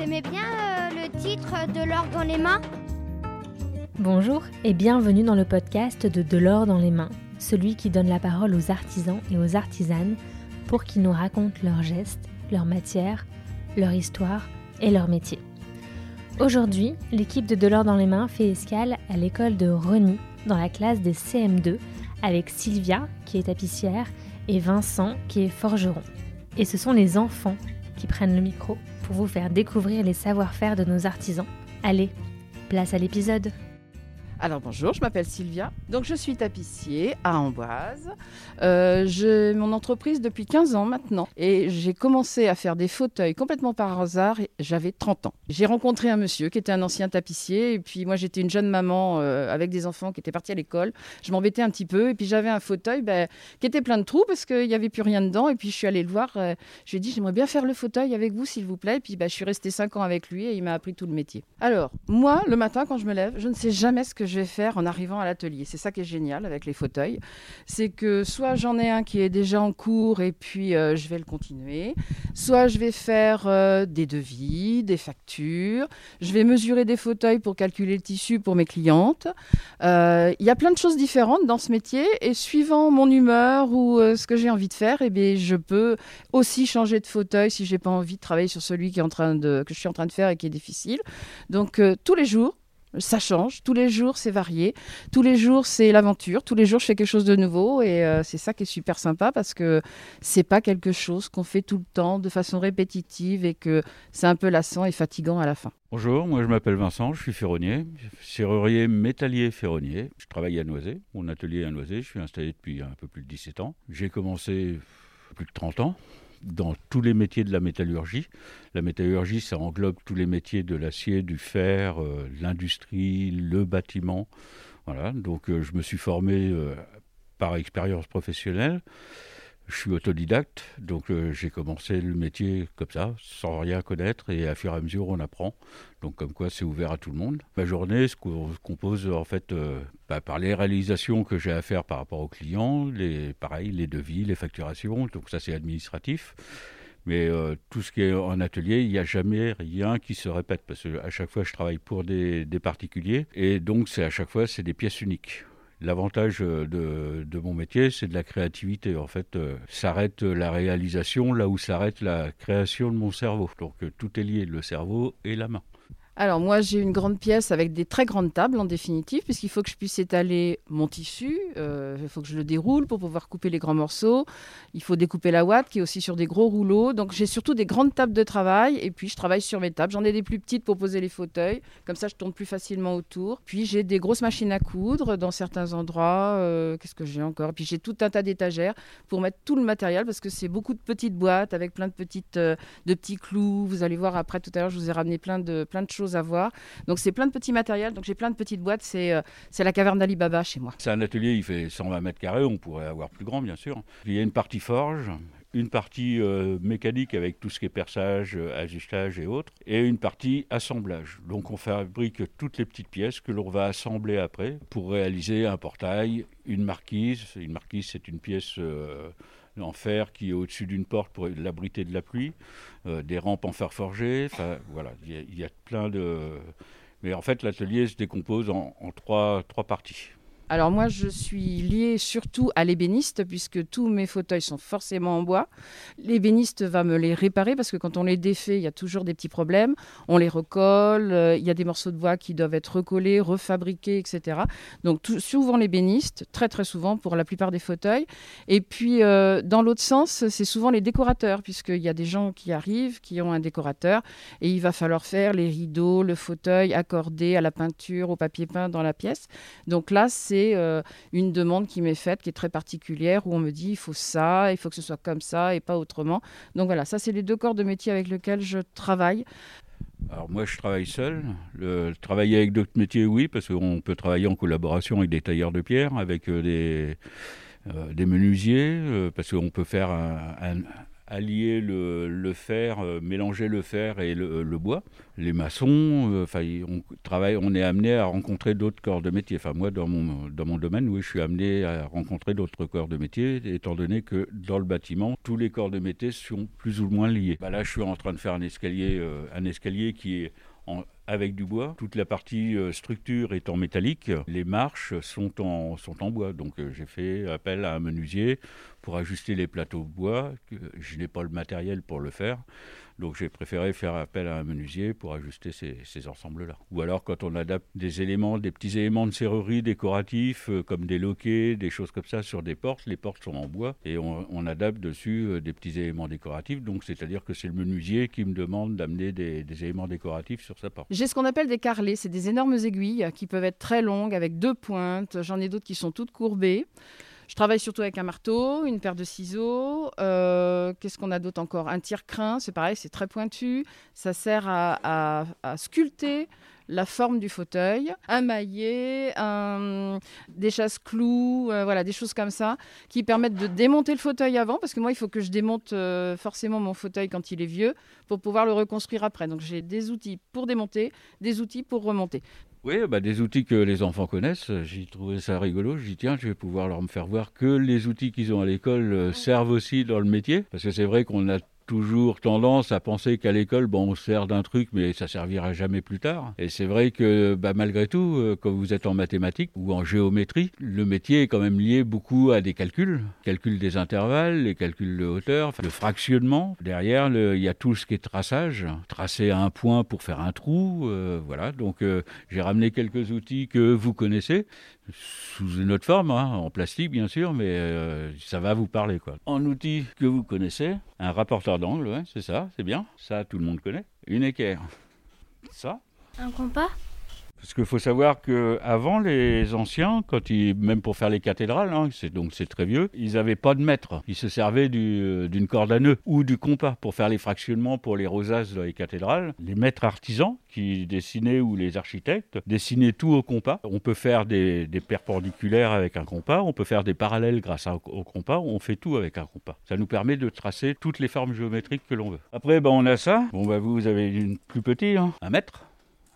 aimez bien euh, le titre de l'or dans les mains? Bonjour et bienvenue dans le podcast de De l'or dans les mains, celui qui donne la parole aux artisans et aux artisanes pour qu'ils nous racontent leurs gestes, leurs matières, leur histoire et leur métier. Aujourd'hui, l'équipe de De l'or dans les mains fait escale à l'école de Rony dans la classe des CM2 avec Sylvia qui est tapissière et Vincent qui est forgeron. Et ce sont les enfants qui prennent le micro pour vous faire découvrir les savoir-faire de nos artisans. Allez, place à l'épisode. Alors bonjour, je m'appelle Sylvia. Donc je suis tapissier à Amboise. Euh, j'ai mon entreprise depuis 15 ans maintenant et j'ai commencé à faire des fauteuils complètement par hasard. J'avais 30 ans. J'ai rencontré un monsieur qui était un ancien tapissier et puis moi j'étais une jeune maman euh, avec des enfants qui étaient partis à l'école. Je m'embêtais un petit peu et puis j'avais un fauteuil ben, qui était plein de trous parce qu'il n'y avait plus rien dedans et puis je suis allée le voir. Euh, je lui ai dit j'aimerais bien faire le fauteuil avec vous s'il vous plaît. Et puis ben, je suis restée 5 ans avec lui et il m'a appris tout le métier. Alors moi le matin quand je me lève, je ne sais jamais ce que je vais faire en arrivant à l'atelier. C'est ça qui est génial avec les fauteuils. C'est que soit j'en ai un qui est déjà en cours et puis euh, je vais le continuer, soit je vais faire euh, des devis, des factures, je vais mesurer des fauteuils pour calculer le tissu pour mes clientes. Euh, il y a plein de choses différentes dans ce métier et suivant mon humeur ou ce que j'ai envie de faire, eh bien, je peux aussi changer de fauteuil si j'ai pas envie de travailler sur celui que je suis en train de faire et qui est difficile. Donc tous les jours, ça change. Tous les jours, c'est varié. Tous les jours, c'est l'aventure. Tous les jours, je fais quelque chose de nouveau. Et euh, c'est ça qui est super sympa parce que c'est pas quelque chose qu'on fait tout le temps de façon répétitive et que c'est un peu lassant et fatigant à la fin. Bonjour, moi je m'appelle Vincent, je suis ferronnier, serrurier métallier ferronnier. Je travaille à Noisé, mon atelier à Noisé. Je suis installé depuis un peu plus de 17 ans. J'ai commencé plus de 30 ans dans tous les métiers de la métallurgie. La métallurgie, ça englobe tous les métiers de l'acier, du fer, euh, l'industrie, le bâtiment. Voilà, donc euh, je me suis formé euh, par expérience professionnelle. Je suis autodidacte, donc euh, j'ai commencé le métier comme ça, sans rien connaître, et à fur et à mesure on apprend. Donc comme quoi c'est ouvert à tout le monde. Ma journée se compose en fait euh, bah, par les réalisations que j'ai à faire par rapport aux clients, les, pareil, les devis, les facturations, donc ça c'est administratif. Mais euh, tout ce qui est en atelier, il n'y a jamais rien qui se répète parce qu'à chaque fois je travaille pour des, des particuliers et donc c'est à chaque fois c'est des pièces uniques. L'avantage euh, de, mon métier, c'est de la créativité. En fait, euh, s'arrête la réalisation là où s'arrête la création de mon cerveau. Donc euh, tout est lié, le cerveau et la main. Alors moi j'ai une grande pièce avec des très grandes tables en définitive puisqu'il faut que je puisse étaler mon tissu, euh, il faut que je le déroule pour pouvoir couper les grands morceaux, il faut découper la ouate qui est aussi sur des gros rouleaux, donc j'ai surtout des grandes tables de travail et puis je travaille sur mes tables, j'en ai des plus petites pour poser les fauteuils, comme ça je tourne plus facilement autour, puis j'ai des grosses machines à coudre dans certains endroits, euh, qu'est-ce que j'ai encore, puis j'ai tout un tas d'étagères pour mettre tout le matériel parce que c'est beaucoup de petites boîtes avec plein de, petites, euh, de petits clous, vous allez voir après tout à l'heure je vous ai ramené plein de, plein de choses à voir. Donc c'est plein de petits matériels, donc j'ai plein de petites boîtes, c'est euh, la caverne d'Alibaba chez moi. C'est un atelier, il fait 120 mètres carrés, on pourrait avoir plus grand bien sûr. Il y a une partie forge, une partie euh, mécanique avec tout ce qui est perçage, euh, ajustage et autres, et une partie assemblage. Donc on fabrique toutes les petites pièces que l'on va assembler après pour réaliser un portail, une marquise. Une marquise, c'est une pièce en fer qui est au-dessus d'une porte pour l'abriter de la pluie, euh, des rampes en fer forgé. Enfin, voilà, il y, a plein de. Mais en fait, l'atelier se décompose en, en trois, trois parties. Alors moi, je suis liée surtout à l'ébéniste puisque tous mes fauteuils sont forcément en bois. L'ébéniste va me les réparer parce que quand on les défait, il y a toujours des petits problèmes. On les recolle, euh, il y a des morceaux de bois qui doivent être recollés, refabriqués, etc. Donc souvent l'ébéniste, très très souvent pour la plupart des fauteuils. Et puis euh, dans l'autre sens, c'est souvent les décorateurs puisqu'il y a des gens qui arrivent, qui ont un décorateur et il va falloir faire les rideaux, le fauteuil accordé à la peinture, au papier peint dans la pièce. Donc là, c'est euh, une demande qui m'est faite, qui est très particulière, où on me dit il faut ça, il faut que ce soit comme ça et pas autrement. Donc voilà, ça c'est les deux corps de métier avec lesquels je travaille. Alors moi je travaille seul. Le, travailler avec d'autres métiers, oui, parce qu'on peut travailler en collaboration avec des tailleurs de pierre, avec euh, des, euh, menuisiers, parce qu'on peut faire un allier le, fer, mélanger le fer et le, bois. Les maçons, enfin, on travaille, on est amené à rencontrer d'autres corps de métier. Enfin, moi, dans mon, dans mon domaine, oui, je suis amené à rencontrer d'autres corps de métier, étant donné que dans le bâtiment, tous les corps de métier sont plus ou moins liés. Bah là, je suis en train de faire un escalier, un escalier qui est avec du bois. Toute la partie euh, structure est en métallique. Les marches sont en, sont en bois. Donc euh, j'ai fait appel à un menuisier pour ajuster les plateaux de bois. Je n'ai pas le matériel pour le faire. Donc j'ai préféré faire appel à un menuisier pour ajuster ces, ensembles-là. Ou alors quand on adapte des éléments, des petits éléments de serrurerie décoratifs, euh, comme des loquets, des choses comme ça sur des portes, les portes sont en bois et on, adapte dessus euh, des petits éléments décoratifs. Donc c'est-à-dire que c'est le menuisier qui me demande d'amener des, des, éléments décoratifs sur sa porte. J'ai ce qu'on appelle des carrelets, c'est des énormes aiguilles qui peuvent être très longues avec deux pointes. J'en ai d'autres qui sont toutes courbées. Je travaille surtout avec un marteau, une paire de ciseaux. Euh, qu'est-ce qu'on a d'autre encore? Un tire-crin, c'est pareil, c'est très pointu. Ça sert à, sculpter la forme du fauteuil, un maillet, des chasse-clous, euh, voilà, des choses comme ça, qui permettent de démonter le fauteuil avant, parce que moi, il faut que je démonte euh, forcément mon fauteuil quand il est vieux, pour pouvoir le reconstruire après. Donc j'ai des outils pour démonter, des outils pour remonter. Oui, bah, des outils que les enfants connaissent. J'ai trouvé ça rigolo. J'ai dit, tiens, je vais pouvoir leur faire voir que les outils qu'ils ont à l'école euh, servent aussi dans le métier. Parce que c'est vrai qu'on a toujours tendance à penser qu'à l'école, bon, on sert d'un truc, mais ça servira jamais plus tard. Et c'est vrai que bah, malgré tout, euh, quand vous êtes en mathématiques ou en géométrie, le métier est quand même lié beaucoup à des calculs, calcul des intervalles, les calculs de hauteur, le fractionnement. Derrière, il y a tout ce qui est traçage, tracer un point pour faire un trou, euh, voilà. Donc euh, j'ai ramené quelques outils que vous connaissez, sous une autre forme, hein, en plastique bien sûr, mais ça va vous parler. Quoi. En outil que vous connaissez, un rapporteur c'est ça, c'est bien. Ça, tout le monde connaît. Une équerre. Ça. Un compas? Parce qu'il faut savoir qu'avant, les anciens, quand ils, même pour faire les cathédrales, hein, c'est, donc c'est très vieux, ils n'avaient pas de mètre. Ils se servaient d'une corde à nœud ou du compas pour faire les fractionnements pour les rosaces dans les cathédrales. Les maîtres artisans qui dessinaient ou les architectes dessinaient tout au compas. On peut faire des, perpendiculaires avec un compas, on peut faire des parallèles grâce au compas, on fait tout avec un compas. Ça nous permet de tracer toutes les formes géométriques que l'on veut. Après, ben, on a ça. Bon, ben, vous, avez une plus petite, hein, un mètre.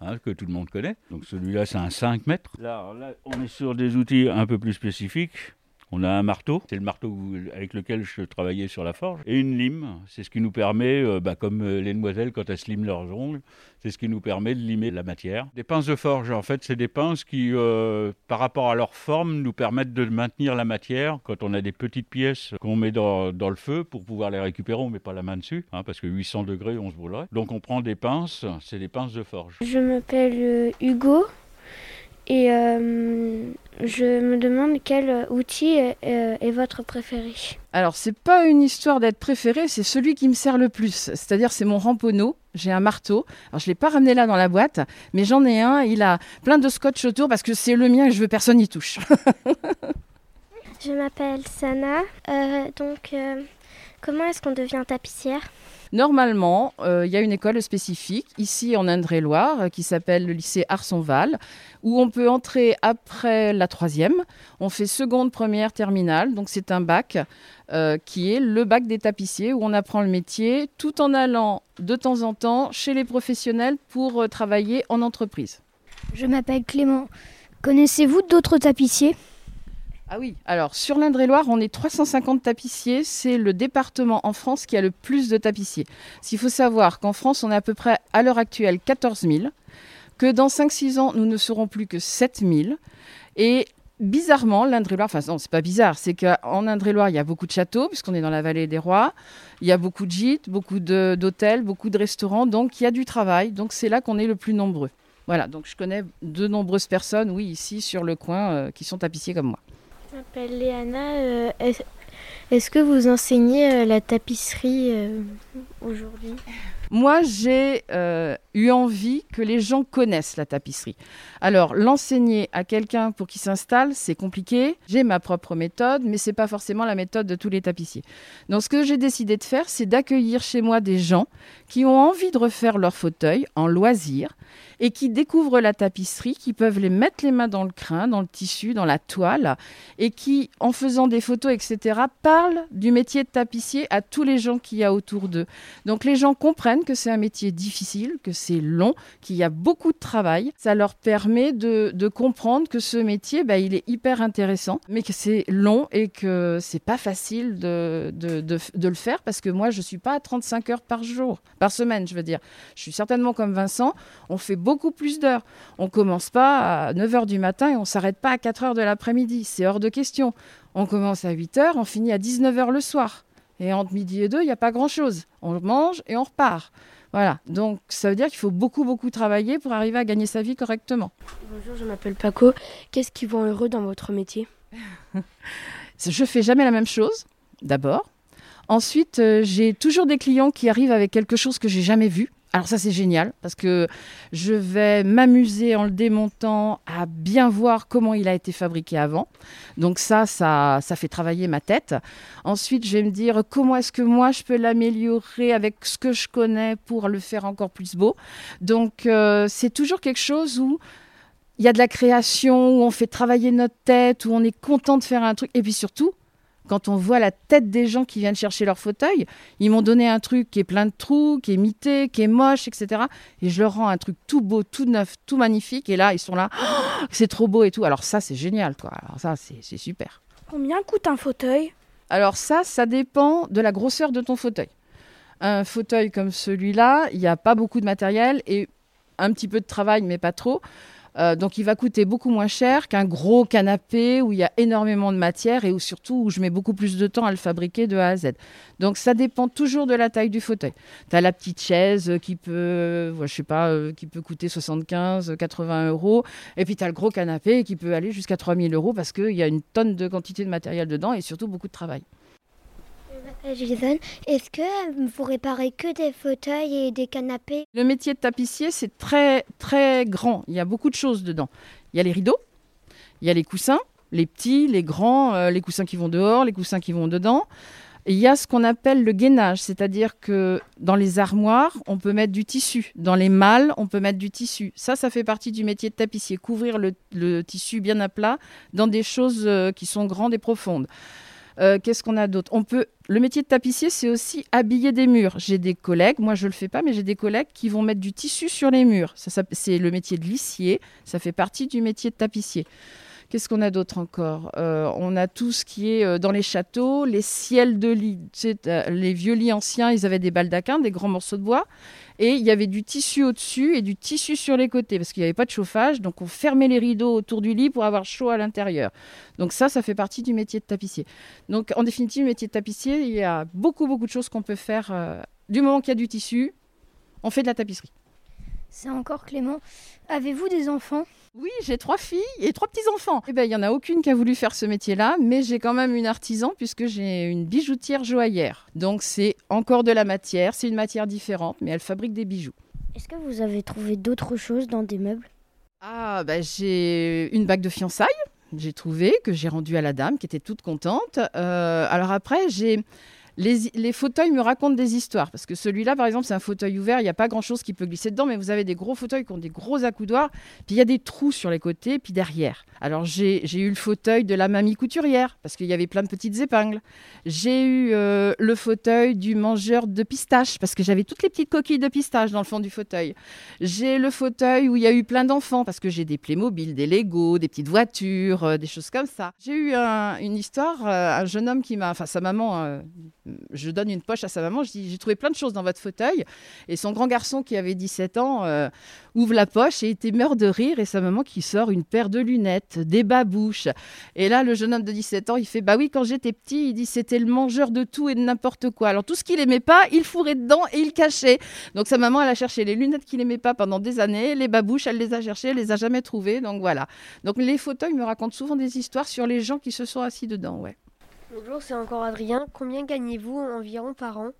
Hein, que tout le monde connaît. Donc celui-là, c'est un 5 mètres. Là, là, on est sur des outils un peu plus spécifiques. On a un marteau, c'est le marteau avec lequel je travaillais sur la forge, et une lime. C'est ce qui nous permet, euh, bah, comme euh, les demoiselles quand elles liment leurs ongles, c'est ce qui nous permet de limer la matière. Des pinces de forge, en fait, c'est des pinces qui, euh, par rapport à leur forme, nous permettent de maintenir la matière. Quand on a des petites pièces qu'on met dans, le feu pour pouvoir les récupérer, on ne met pas la main dessus, hein, parce que 800 degrés, on se brûlerait. Donc on prend des pinces, c'est des pinces de forge. Je m'appelle Hugo. Et euh, je me demande quel outil est, votre préféré. Alors, c'est pas une histoire d'être préféré, c'est celui qui me sert le plus. C'est-à-dire, c'est mon ramponneau. J'ai un marteau. Alors, je l'ai pas ramené là dans la boîte, mais j'en ai un. Il a plein de scotch autour parce que c'est le mien et je veux personne y touche. je m'appelle Sana. Euh, donc, euh, comment est-ce qu'on devient tapissière? Normalement, euh, il y a une école spécifique ici en Indre-et-Loire euh, qui s'appelle le lycée Arsonval, où on peut entrer après la troisième. On fait seconde, première, terminale. Donc c'est un bac euh, qui est le bac des tapissiers où on apprend le métier tout en allant de temps en temps chez les professionnels pour travailler en entreprise. Je m'appelle Clément. Connaissez-vous d'autres tapissiers? Ah oui, alors sur l'Indre-et-Loire, on est 350 tapissiers. C'est le département en France qui a le plus de tapissiers. S'il faut savoir qu'en France, on est à peu près à l'heure actuelle 14 000, que dans 5-6 ans, nous ne serons plus que 7 000. Et bizarrement, l'Indre-et-Loire, enfin non, c'est pas bizarre, c'est qu'en Indre-et-Loire, il y a beaucoup de châteaux, puisqu'on est dans la vallée des rois. Il y a beaucoup de gîtes, beaucoup d'hôtels, beaucoup de restaurants. Donc il y a du travail. Donc c'est là qu'on est le plus nombreux. Voilà, donc je connais de nombreuses personnes, oui, ici sur le coin, euh, qui sont tapissiers comme moi. M'appelle Léana. Euh, est-ce que vous enseignez euh, la tapisserie euh, aujourd'hui Moi, j'ai euh, eu envie que les gens connaissent la tapisserie. Alors, l'enseigner à quelqu'un pour qu'il s'installe, c'est compliqué. J'ai ma propre méthode, mais c'est pas forcément la méthode de tous les tapissiers. Donc, ce que j'ai décidé de faire, c'est d'accueillir chez moi des gens qui ont envie de refaire leur fauteuil en loisir et qui découvrent la tapisserie, qui peuvent les mettre les mains dans le crin, dans le tissu, dans la toile, et qui, en faisant des photos, etc., parlent du métier de tapissier à tous les gens qu'il y a autour d'eux. Donc les gens comprennent que c'est un métier difficile, que c'est long, qu'il y a beaucoup de travail. Ça leur permet de, comprendre que ce métier, bah, il est hyper intéressant, mais que c'est long et que c'est pas facile de, de, de, le faire parce que moi, je suis pas à 35 heures par jour, par semaine, je veux dire. Je suis certainement comme Vincent, on fait beaucoup plus d'heures. On commence pas à 9h du matin et on s'arrête pas à 4h de l'après-midi. C'est hors de question. On commence à 8h, on finit à 19h le soir. Et entre midi et deux, il n'y a pas grand-chose. On mange et on repart. Voilà. Donc ça veut dire qu'il faut beaucoup, beaucoup travailler pour arriver à gagner sa vie correctement. Bonjour, je m'appelle Paco. Qu'est-ce qui vous rend heureux dans votre métier? Je fais jamais la même chose, d'abord. Ensuite, euh, j'ai toujours des clients qui arrivent avec quelque chose que j'ai jamais vu. Alors ça c'est génial parce que je vais m'amuser en le démontant à bien voir comment il a été fabriqué avant. Donc ça, ça, ça fait travailler ma tête. Ensuite, je vais me dire comment est-ce que moi je peux l'améliorer avec ce que je connais pour le faire encore plus beau? Donc euh, c'est toujours quelque chose où il y a de la création, où on fait travailler notre tête, où on est content de faire un truc. Et puis surtout, quand on voit la tête des gens qui viennent chercher leur fauteuil, ils m'ont donné un truc qui est plein de trous, qui est mité, qui est moche, etc. Et je leur rends un truc tout beau, tout neuf, tout magnifique. Et là, ils sont là, oh, c'est trop beau et tout. Alors ça, c'est génial, quoi. Alors ça, c'est super. Combien coûte un fauteuil? Alors ça, ça dépend de la grosseur de ton fauteuil. Un fauteuil comme celui-là, il n'y a pas beaucoup de matériel et un petit peu de travail, mais pas trop. Euh, donc il va coûter beaucoup moins cher qu'un gros canapé où il y a énormément de matière et où surtout où je mets beaucoup plus de temps à le fabriquer de A à Z. Donc ça dépend toujours de la taille du fauteuil. Tu as la petite chaise qui peut, je sais pas, euh, qui peut coûter 75, 80 euros. Et puis tu as le gros canapé qui peut aller jusqu'à 3000 euros parce qu'il y a une tonne de quantité de matériel dedans et surtout beaucoup de travail. Jason, est-ce que vous réparez que des fauteuils et des canapés? Le métier de tapissier, c'est très très grand. Il y a beaucoup de choses dedans. Il y a les rideaux, il y a les coussins, les petits, les grands, euh, les coussins qui vont dehors, les coussins qui vont dedans. Il y a ce qu'on appelle le gainage, c'est-à-dire que dans les armoires, on peut mettre du tissu. Dans les malles, on peut mettre du tissu. Ça, ça fait partie du métier de tapissier, couvrir le, tissu bien à plat dans des choses euh, qui sont grandes et profondes. Euh, Qu'est-ce qu'on a d'autre? On peut. Le métier de tapissier, c'est aussi habiller des murs. J'ai des collègues, moi je le fais pas, mais j'ai des collègues qui vont mettre du tissu sur les murs. C'est le métier de lissier. Ça fait partie du métier de tapissier. Qu'est-ce qu'on a d'autre encore? Euh, On a tout ce qui est euh, dans les châteaux, les ciels de lit. Les vieux lits anciens, ils avaient des baldaquins, des grands morceaux de bois. Et il y avait du tissu au-dessus et du tissu sur les côtés parce qu'il n'y avait pas de chauffage. Donc on fermait les rideaux autour du lit pour avoir chaud à l'intérieur. Donc ça, ça fait partie du métier de tapissier. Donc en définitive, le métier de tapissier, il y a beaucoup, beaucoup de choses qu'on peut faire. euh, du moment qu'il y a du tissu, on fait de la tapisserie. C'est encore Clément. Avez-vous des enfants? Oui, j'ai trois filles et trois petits-enfants. Eh ben, il n'y en a aucune qui a voulu faire ce métier-là, mais j'ai quand même une artisan puisque j'ai une bijoutière joaillère. Donc c'est encore de la matière, c'est une matière différente, mais elle fabrique des bijoux. Est-ce que vous avez trouvé d'autres choses dans des meubles? Ah, ben, j'ai une bague de fiançailles, j'ai trouvé, que j'ai rendue à la dame, qui était toute contente. Euh, alors après, j'ai... Les, fauteuils me racontent des histoires, parce que celui-là, par exemple, c'est un fauteuil ouvert, il n'y a pas grand-chose qui peut glisser dedans, mais vous avez des gros fauteuils qui ont des gros accoudoirs, puis il y a des trous sur les côtés, puis derrière. Alors j'ai eu le fauteuil de la mamie couturière, parce qu'il y avait plein de petites épingles. J'ai eu euh, le fauteuil du mangeur de pistaches, parce que j'avais toutes les petites coquilles de pistaches dans le fond du fauteuil. J'ai le fauteuil où il y a eu plein d'enfants, parce que j'ai des Playmobil, des Lego, des petites voitures, euh, des choses comme ça. J'ai eu un- une histoire, euh, un jeune homme qui m'a, enfin sa maman, je donne une poche à sa maman, je dis j'ai trouvé plein de choses dans votre fauteuil, et son grand garçon qui avait 17 ans euh, ouvre la poche et était mort de rire, et sa maman qui sort une paire de lunettes, des babouches. Et là, le jeune homme de 17 ans, il fait Bah oui, quand j'étais petit, il dit c'était le mangeur de tout et de n'importe quoi. Alors tout ce qu'il aimait pas, il fourrait dedans et il cachait. Donc sa maman, elle a cherché les lunettes qu'il aimait pas pendant des années, les babouches, elle les a cherchées, elle les a jamais trouvées. Donc voilà. Donc les fauteuils me racontent souvent des histoires sur les gens qui se sont assis dedans. Ouais. Bonjour, c'est encore Adrien. Combien gagnez-vous environ par an?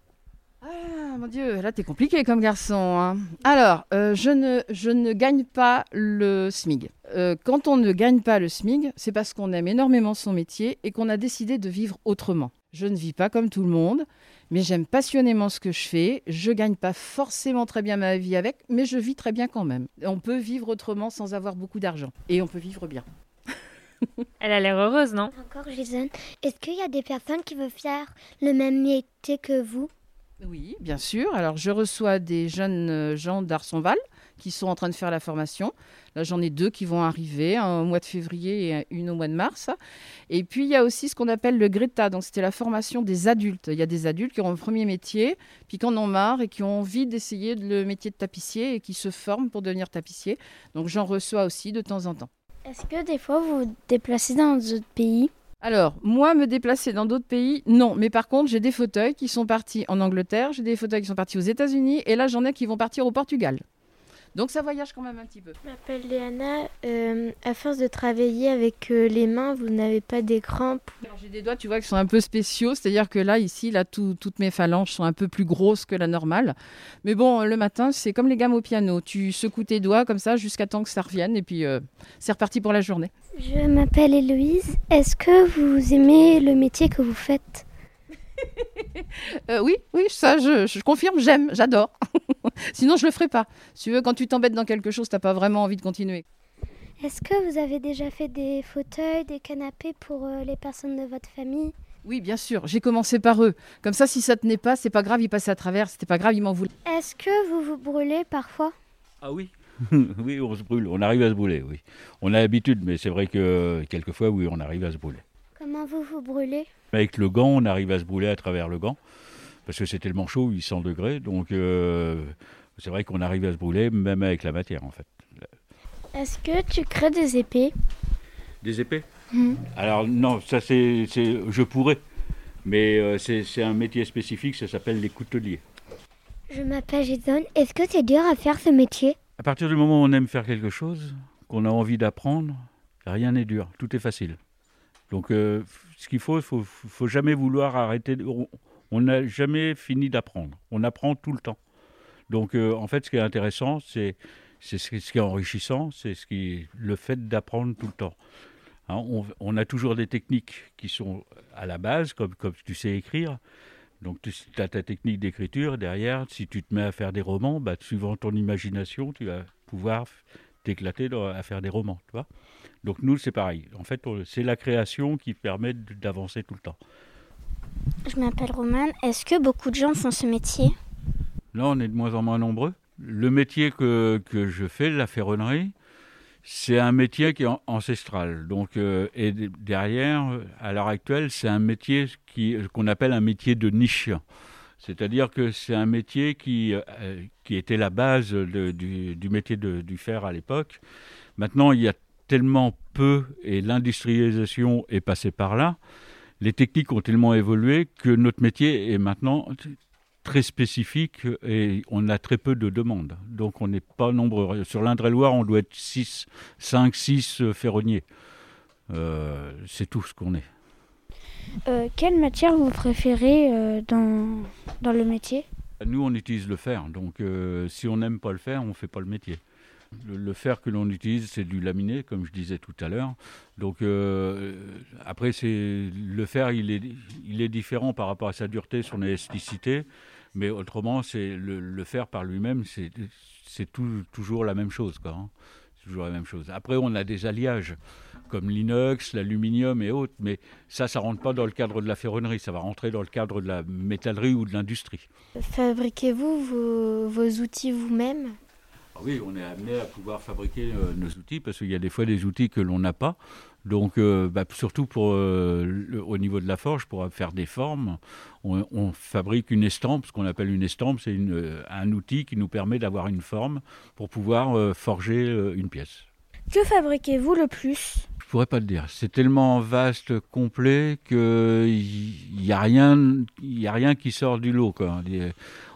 Ah, mon Dieu, là, t'es compliqué comme garçon. hein. Alors, euh, je, ne, je ne gagne pas le SMIG. Euh, quand on ne gagne pas le SMIG, c'est parce qu'on aime énormément son métier et qu'on a décidé de vivre autrement. Je ne vis pas comme tout le monde, mais j'aime passionnément ce que je fais. Je gagne pas forcément très bien ma vie avec, mais je vis très bien quand même. On peut vivre autrement sans avoir beaucoup d'argent. Et on peut vivre bien. Elle a l'air heureuse, non? Encore Jason, est-ce qu'il y a des personnes qui veulent faire le même métier que vous? Oui, bien sûr. Alors, je reçois des jeunes euh, gens d'Arsonval qui sont en train de faire la formation. Là, j'en ai deux qui vont arriver, un au mois de février et une au mois de mars. Et puis, il y a aussi ce qu'on appelle le Greta. Donc, c'était la formation des adultes. Il y a des adultes qui ont un premier métier, puis qui en ont marre et qui ont envie d'essayer le métier de tapissier et qui se forment pour devenir tapissier. Donc, j'en reçois aussi de temps en temps. Est-ce que des fois vous vous déplacez dans d'autres pays? Alors, moi, me déplacer dans d'autres pays, non. Mais par contre, j'ai des fauteuils qui sont partis en Angleterre, j'ai des fauteuils qui sont partis aux États-Unis, et là, j'en ai qui vont partir au Portugal. Donc, ça voyage quand même un petit peu. Je m'appelle Léana. Euh, à force de travailler avec euh, les mains, vous n'avez pas des crampes J'ai des doigts, tu vois, qui sont un peu spéciaux, c'est-à-dire que là, ici, là, tout- toutes mes phalanges sont un peu plus grosses que la normale. Mais bon, le matin, c'est comme les gammes au piano. Tu secoues tes doigts comme ça jusqu'à temps que ça revienne, et puis euh, c'est reparti pour la journée. Je m'appelle Héloïse. Est-ce que vous aimez le métier que vous faites? Euh, oui, oui, ça, je, je confirme, j'aime, j'adore. Sinon, je le ferai pas. Si tu veux, quand tu t'embêtes dans quelque chose, t'as pas vraiment envie de continuer. Est-ce que vous avez déjà fait des fauteuils, des canapés pour euh, les personnes de votre famille? Oui, bien sûr, j'ai commencé par eux. Comme ça, si ça tenait pas, c'est pas grave, ils passaient à travers, c'était pas grave, ils m'en voulaient. Est-ce que vous vous brûlez parfois? Ah oui Oui, on se brûle, on arrive à se brûler, oui. On a l'habitude, mais c'est vrai que quelquefois, oui, on arrive à se brûler. Comment vous vous brûlez? Avec le gant, on arrive à se brûler à travers le gant, parce que c'est tellement chaud, 800 degrés, donc euh, c'est vrai qu'on arrive à se brûler, même avec la matière, en fait. Est-ce que tu crées des épées? Des épées? Mhm. Alors non, ça c'est, je pourrais, mais euh, c'est, c'est un métier spécifique, ça s'appelle les couteliers. Je m'appelle Jason. Est-ce que c'est dur à faire ce métier? À partir du moment où on aime faire quelque chose, qu'on a envie d'apprendre, rien n'est dur, tout est facile. Donc euh, ce qu'il faut, il faut, faut jamais vouloir arrêter. de- on- n'a jamais fini d'apprendre, on apprend tout le temps. Donc euh, en fait, ce qui est intéressant, c'est, ce qui est enrichissant, c'est ce qui, le fait d'apprendre tout le temps. Hein, on, a toujours des techniques qui sont à la base, comme, comme tu sais écrire. Donc tu as ta technique d'écriture derrière. Si tu te mets à faire des romans, bah, suivant ton imagination, tu vas pouvoir t'éclater à faire des romans. Tu vois Donc nous, c'est pareil. En fait, c'est la création qui permet d'avancer tout le temps. Je m'appelle Romane. Est-ce que beaucoup de gens font ce métier? Là, on est de moins en moins nombreux. Le métier que, que je fais, la ferronnerie, c'est un métier qui est an- ancestral. Donc, euh, et derrière, euh, à l'heure actuelle, c'est un métier qui, qu'on appelle un métier de niche. C'est-à-dire que c'est un métier qui, euh, qui était la base du métier de- du fer à l'époque. Maintenant, il y a tellement peu, et l'industrialisation est passée par là, les techniques ont tellement évolué que notre métier est maintenant très spécifique et on a très peu de demandes. Donc on n'est pas nombreux. Sur l'Indre-et-Loire, on doit être 6, 5, 6 ferronniers. Euh, c'est tout ce qu'on est. Euh, Quelle matière vous préférez euh, dans, dans le métier? Nous, on utilise le fer. Donc si on n'aime pas le fer, on ne fait pas le métier. Le, fer que l'on utilise, c'est du laminé, comme je disais tout à l'heure. Donc euh, après, c'est le fer, il est, il est différent par rapport à sa dureté, son élasticité. Mais autrement, c'est le, fer par lui-même, c'est toujours la même chose. Quoi, hein. Toujours la même chose. Après, on a des alliages comme l'inox, l'aluminium et autres. Mais ça, ça rentre pas dans le cadre de la ferronnerie. Ça va rentrer dans le cadre de la métallerie ou de l'industrie. Fabriquez-vous vos, vos outils vous-même? Oui, on est amené à pouvoir fabriquer euh, nos outils parce qu'il y a des fois des outils que l'on n'a pas. Donc, euh, bah, surtout pour, euh, le- au niveau de la forge, pour faire des formes, on, on fabrique une estampe. Ce qu'on appelle une estampe, c'est un outil qui nous permet d'avoir une forme pour pouvoir forger une pièce. Que fabriquez-vous le plus? Je pourrais pas le dire. C'est tellement vaste, complet que il y a rien, il y a rien qui sort du lot. Quoi.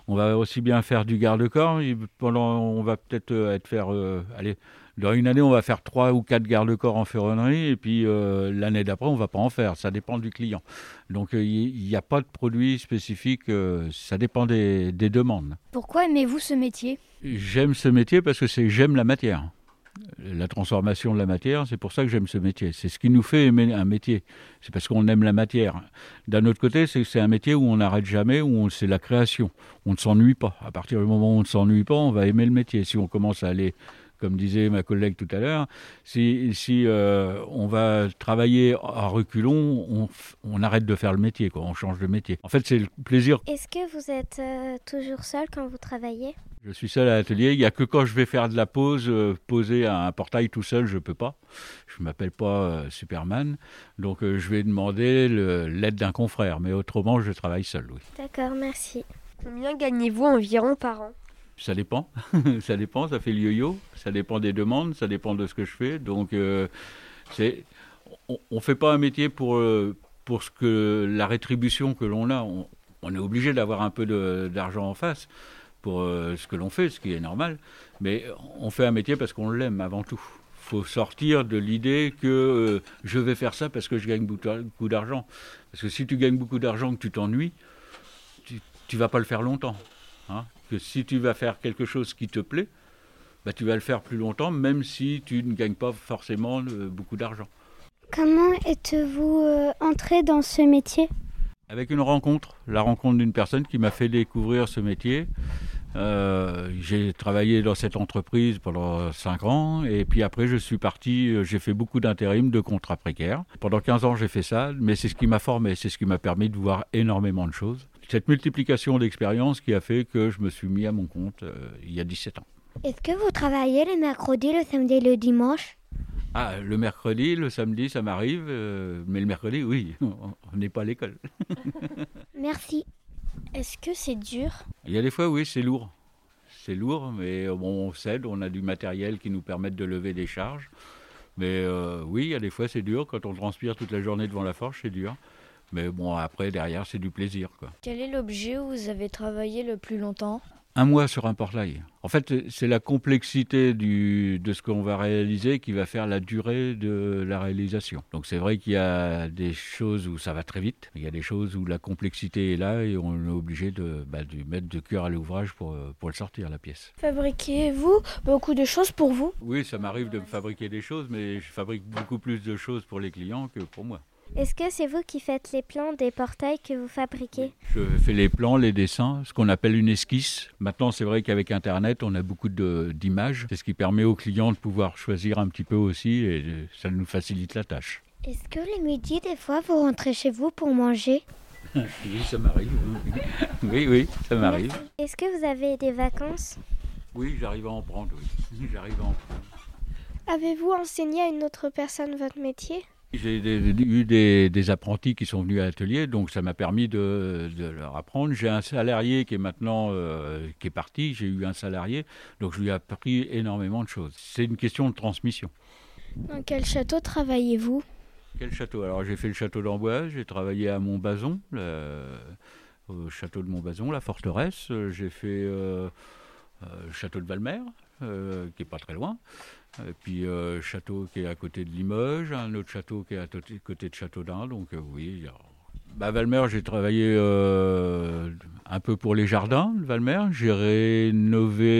On va aussi bien faire du garde-corps. Pendant, on va peut-être être faire, allez, dans une année, on va faire trois ou quatre garde-corps en ferronnerie, et puis l'année d'après, on va pas en faire. Ça dépend du client. Donc il n'y a pas de produit spécifique. ça dépend des, des demandes. Pourquoi aimez-vous ce métier? J'aime ce métier parce que c'est j'aime la matière la transformation de la matière, c'est pour ça que j'aime ce métier. C'est ce qui nous fait aimer un métier. C'est parce qu'on aime la matière. D'un autre côté, c'est un métier où on n'arrête jamais, où c'est la création. On ne s'ennuie pas. À partir du moment où on ne s'ennuie pas, on va aimer le métier. Si on commence à aller comme disait ma collègue tout à l'heure, si, euh, on va travailler à reculons, on, on, arrête de faire le métier, quoi, on change de métier. En fait, c'est le plaisir. Est-ce que vous êtes euh, toujours seul quand vous travaillez? Je suis seul à l'atelier. Il n'y a que quand je vais faire de la pause, euh, poser un portail tout seul, je ne peux pas. Je ne m'appelle pas euh, Superman. Donc euh, je vais demander l'aide d'un confrère. Mais autrement, je travaille seul, oui. D'accord, merci. Combien gagnez-vous environ par an? Ça dépend. ça dépend, ça fait le yo-yo. Ça dépend des demandes, ça dépend de ce que je fais. Donc c'est, on ne fait pas un métier pour, pour ce que, la rétribution que l'on a. On, on est obligé d'avoir un peu d'argent en face pour euh, ce que l'on fait, ce qui est normal. Mais on fait un métier parce qu'on l'aime avant tout. Il faut sortir de l'idée que euh, je vais faire ça parce que je gagne beaucoup d'argent. Parce que si tu gagnes beaucoup d'argent, que tu t'ennuies, tu ne vas pas le faire longtemps. Hein. que si tu vas faire quelque chose qui te plaît, bah, tu vas le faire plus longtemps, même si tu ne gagnes pas forcément euh, beaucoup d'argent. Comment êtes-vous entré dans ce métier? Avec une rencontre, la rencontre d'une personne qui m'a fait découvrir ce métier. Euh, j'ai travaillé dans cette entreprise pendant 5 ans et puis après je suis parti, euh, j'ai fait beaucoup d'intérim, de contrats précaires. Pendant 15 ans j'ai fait ça, mais c'est ce qui m'a formé, c'est ce qui m'a permis de voir énormément de choses. Cette multiplication d'expériences qui a fait que je me suis mis à mon compte euh, il y a 17 ans. Est-ce que vous travaillez le mercredi, le samedi et le dimanche? Ah, le mercredi, le samedi, ça m'arrive, euh, mais le mercredi, oui, on n'est pas à l'école. Merci. Est-ce que c'est dur? Il y a des fois, oui, c'est lourd. C'est lourd, mais euh, bon, on cède, on a du matériel qui nous permet de lever des charges. Mais euh, oui, il y a des fois, c'est dur. Quand on transpire toute la journée devant la forge, c'est dur. Mais bon, après, derrière, c'est du plaisir. Quoi. Quel est l'objet où vous avez travaillé le plus longtemps? Un mois sur un portail. En fait, c'est la complexité du, de ce qu'on va réaliser qui va faire la durée de la réalisation. Donc c'est vrai qu'il y a des choses où ça va très vite, il y a des choses où la complexité est là et on est obligé de, bah, de mettre de cœur à l'ouvrage pour, pour le sortir, la pièce. Fabriquez-vous beaucoup de choses pour vous? Oui, ça m'arrive de me fabriquer des choses, mais je fabrique beaucoup plus de choses pour les clients que pour moi. Est-ce que c'est vous qui faites les plans des portails que vous fabriquez? Je fais les plans, les dessins, ce qu'on appelle une esquisse. Maintenant, c'est vrai qu'avec Internet, on a beaucoup d'images. C'est ce qui permet aux clients de pouvoir choisir un petit peu aussi et ça nous facilite la tâche. Est-ce que les midi, des fois, vous rentrez chez vous pour manger? Oui, ça m'arrive. Oui, oui, ça m'arrive. Est-ce que vous avez des vacances? Oui, j'arrive à en prendre, oui. J'arrive à en prendre. Avez-vous enseigné à une autre personne votre métier? J'ai eu des, apprentis qui sont venus à l'atelier, donc ça m'a permis de, leur apprendre. J'ai un salarié qui est maintenant euh, qui est parti. J'ai eu un salarié, donc je lui ai appris énormément de choses. C'est une question de transmission. Dans quel château travaillez-vous? Quel château? Alors j'ai fait le château d'Amboise, j'ai travaillé à Montbazon, au château de Montbazon, la forteresse. J'ai fait euh, euh, le château de Valmer, qui est pas très loin. Et puis euh, château qui est à côté de Limoges, un autre château qui est à côté de Châteaudun. Donc euh, oui, bah, Valmer, j'ai travaillé euh, un peu pour les jardins de Valmer. J'ai rénové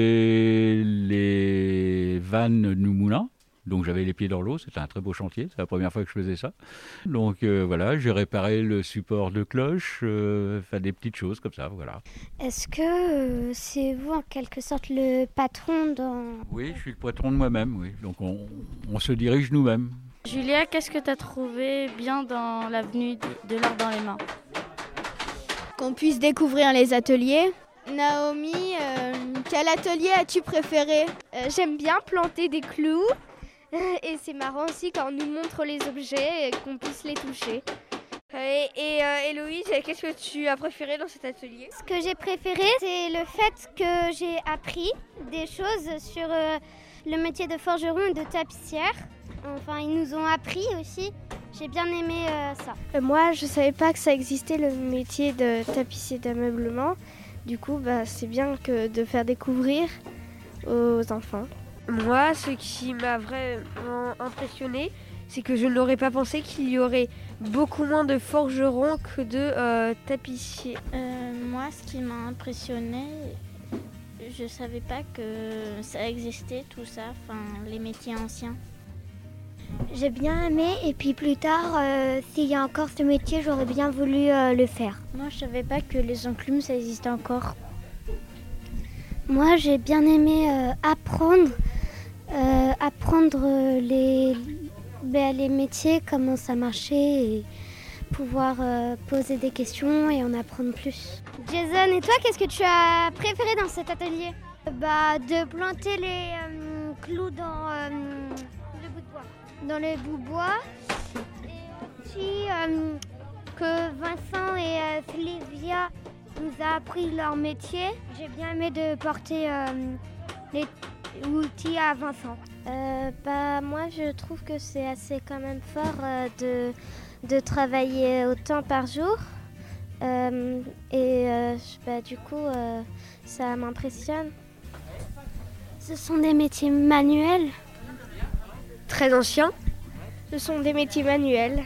les vannes Noumoulin. Donc j'avais les pieds dans l'eau, c'était un très beau chantier, c'est la première fois que je faisais ça. Donc euh, voilà, j'ai réparé le support de cloche, euh, enfin des petites choses comme ça, voilà. Est-ce que euh, c'est vous en quelque sorte le patron dans... Oui, je suis le patron de moi-même, oui. Donc on, se dirige nous-mêmes. Julia, qu'est-ce que tu as trouvé bien dans l'avenue de, de l'art dans les mains? Qu'on puisse découvrir les ateliers, Naomi, quel atelier as-tu préféré? J'aime bien planter des clous. Et c'est marrant aussi quand on nous montre les objets et qu'on puisse les toucher. Et, et euh, Héloïse, qu'est-ce que tu as préféré dans cet atelier? Ce que j'ai préféré, c'est le fait que j'ai appris des choses sur euh, le métier de forgeron et de tapissière. Enfin, ils nous ont appris aussi. J'ai bien aimé euh, ça. Moi, je savais pas que ça existait le métier de tapissier d'ameublement. Du coup, bah, c'est bien que de faire découvrir aux enfants. Moi, ce qui m'a vraiment impressionné, c'est que je n'aurais pas pensé qu'il y aurait beaucoup moins de forgerons que de euh, tapissiers. Euh, moi, ce qui m'a impressionné, je savais pas que ça existait tout ça, enfin les métiers anciens. J'ai bien aimé et puis plus tard, euh, s'il y a encore ce métier, j'aurais bien voulu euh, le faire. Moi, je savais pas que les enclumes, ça existait encore. Moi, j'ai bien aimé euh, apprendre, euh, apprendre les, ben, les métiers, comment ça marchait et pouvoir euh, poser des questions et en apprendre plus. Jason, et toi, qu'est-ce que tu as préféré dans cet atelier? Bah, de planter les euh, clous dans euh, Le bout de bois. dans les bouts de bois. Et aussi euh, que Vincent et euh, Sylvia nous a appris leur métier. J'ai bien aimé de porter euh, les outils à Vincent. Euh, bah, moi, je trouve que c'est assez quand même fort euh, de, de travailler autant par jour. Euh, et euh, je- bah, du coup, euh, ça m'impressionne. Ce sont des métiers manuels. Très anciens. Ce sont des métiers manuels.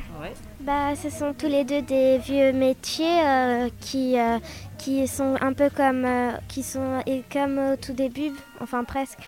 Bah, ce sont tous les deux des vieux métiers euh, qui, euh, qui sont un peu comme, euh, qui sont et comme au tout début, enfin presque.